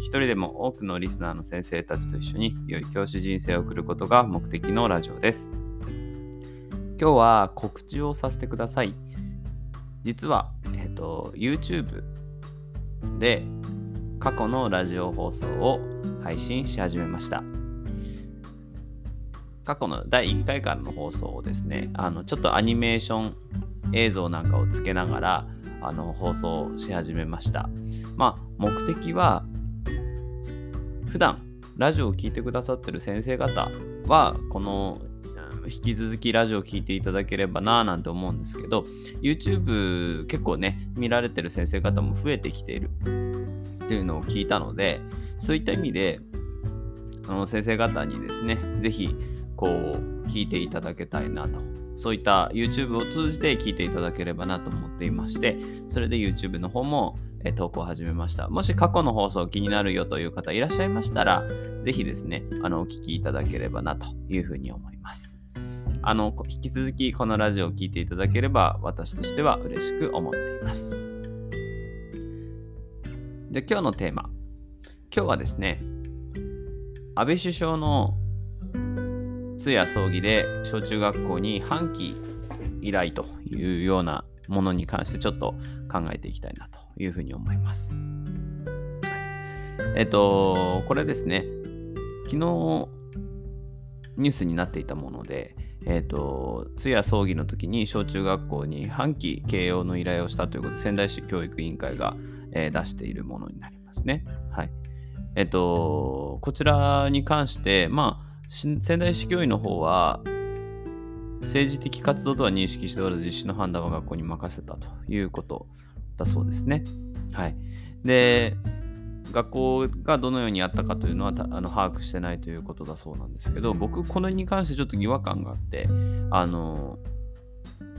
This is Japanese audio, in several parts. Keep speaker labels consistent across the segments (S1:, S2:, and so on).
S1: 一人でも多くのリスナーの先生たちと一緒に良い教師人生を送ることが目的のラジオです。今日は告知をさせてください。実は、えっと、YouTube で過去のラジオ放送を配信し始めました。過去の第1回からの放送をですね、あのちょっとアニメーション映像なんかをつけながらあの放送し始めました。まあ、目的は普段ラジオを聴いてくださってる先生方はこの引き続きラジオを聴いていただければなぁなんて思うんですけど YouTube 結構ね見られてる先生方も増えてきている。っていうのを聞いたのでそういった意味であの先生方にですね是非こう聞いていただけたいなとそういった YouTube を通じて聞いていただければなと思っていましてそれで YouTube の方もえ投稿を始めました。もし過去の放送気になるよという方いらっしゃいましたら、ぜひですね、あのお聞きいただければなというふうに思います。あの引き続きこのラジオを聴いていただければ私としては嬉しく思っています。で、今日のテーマ。今日はですね、安倍首相の通夜葬儀で小中学校に半旗依頼というようなものに関してちょっと考えていきたいなというふうに思います。えっと、これですね、昨日ニュースになっていたもので、えっと、通夜葬儀の時に小中学校に半旗掲揚の依頼をしたということで、仙台市教育委員会が、えー、出しているものになりますね。はい。えっと、こちらに関して、まあ、仙台市教委の方は、政治的活動とは認識しておらず、実施の判断は学校に任せたということだそうですね。はい。で、学校がどのようにやったかというのはあの把握してないということだそうなんですけど、僕、これに関してちょっと違和感があって、あの、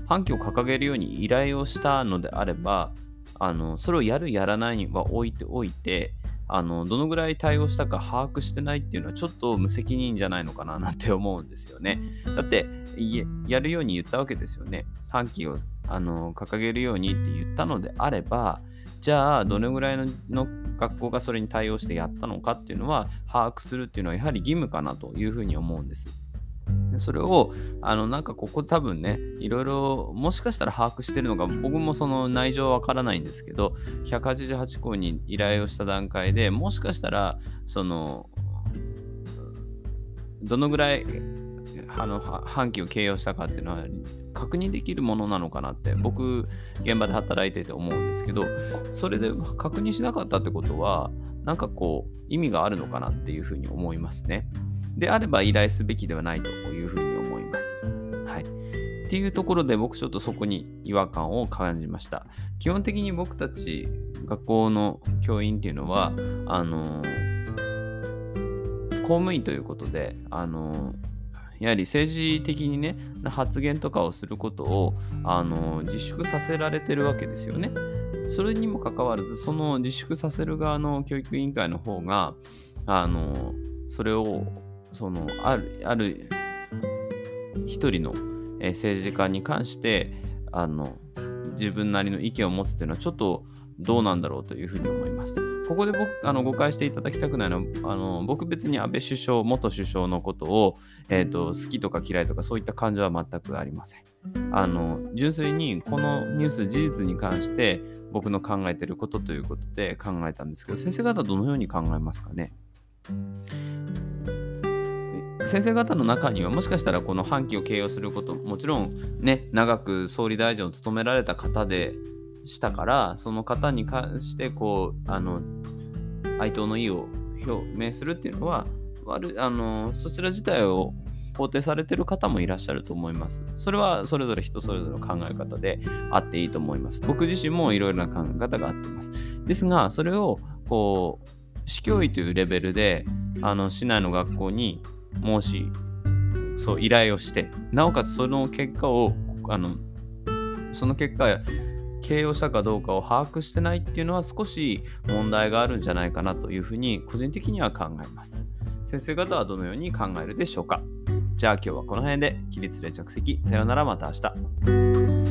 S1: 反旗を掲げるように依頼をしたのであれば、あのそれをやる、やらないには置いておいて、あのどのぐらい対応したか把握してないっていうのはちょっと無責任じゃないのかななんて思うんですよね。だってやるように言ったわけですよね。半旗をあの掲げるようにって言ったのであればじゃあどのぐらいのの学校がそれに対応してやったのかっていうのは把握するっていうのはやはり義務かなというふうに思うんです。それを、あの、なんかここ多分ね、いろいろ、もしかしたら把握してるのか、僕もその内情わからないんですけど、188校に依頼をした段階でもしかしたら、その、どのぐらい、あの、半旗を掲揚したかっていうのは、確認できるものなのかなって、僕、現場で働いてて思うんですけど、それで確認しなかったってことは、なんかこう、意味があるのかなっていうふうに思いますね。であれば依頼すべきではないというふうに思います。はい。っていうところで僕ちょっとそこに違和感を感じました。基本的に僕たち学校の教員っていうのは、あの公務員ということで、あのやはり政治的にね、発言とかをすることを、あの自粛させられてるわけですよね。それにもかかわらず、その自粛させる側の教育委員会の方が、あのそれをそのあるある一人の、政治家に関してあの自分なりの意見を持つというのはちょっとどうなんだろうというふうに思います。ここで僕あの誤解していただきたくないのはあの僕別に安倍首相元首相のことを、えーと、好きとか嫌いとかそういった感情は全くありません。あの純粋にこのニュース事実に関して僕の考えていることということで考えたんですけど先生方どのように考えますかね？先生方の中にはもしかしたらこの半旗を掲揚することもちろんね長く総理大臣を務められた方でしたからその方に関してこうあの哀悼の意を表明するっていうのは悪あのそちら自体を肯定されてる方もいらっしゃると思います。それはそれぞれ人それぞれの考え方であっていいと思います。僕自身もいろいろな考え方があってます。ですが、それをこう市教委というレベルであの市内の学校に申しそう依頼をしてなおかつその結果をあのその結果形容したかどうかを把握してないっていうのは少し問題があるんじゃないかなというふうに個人的には考えます。先生方はどのように考えるでしょうか？じゃあ今日はこの辺で起立で着席。さようならまた明日。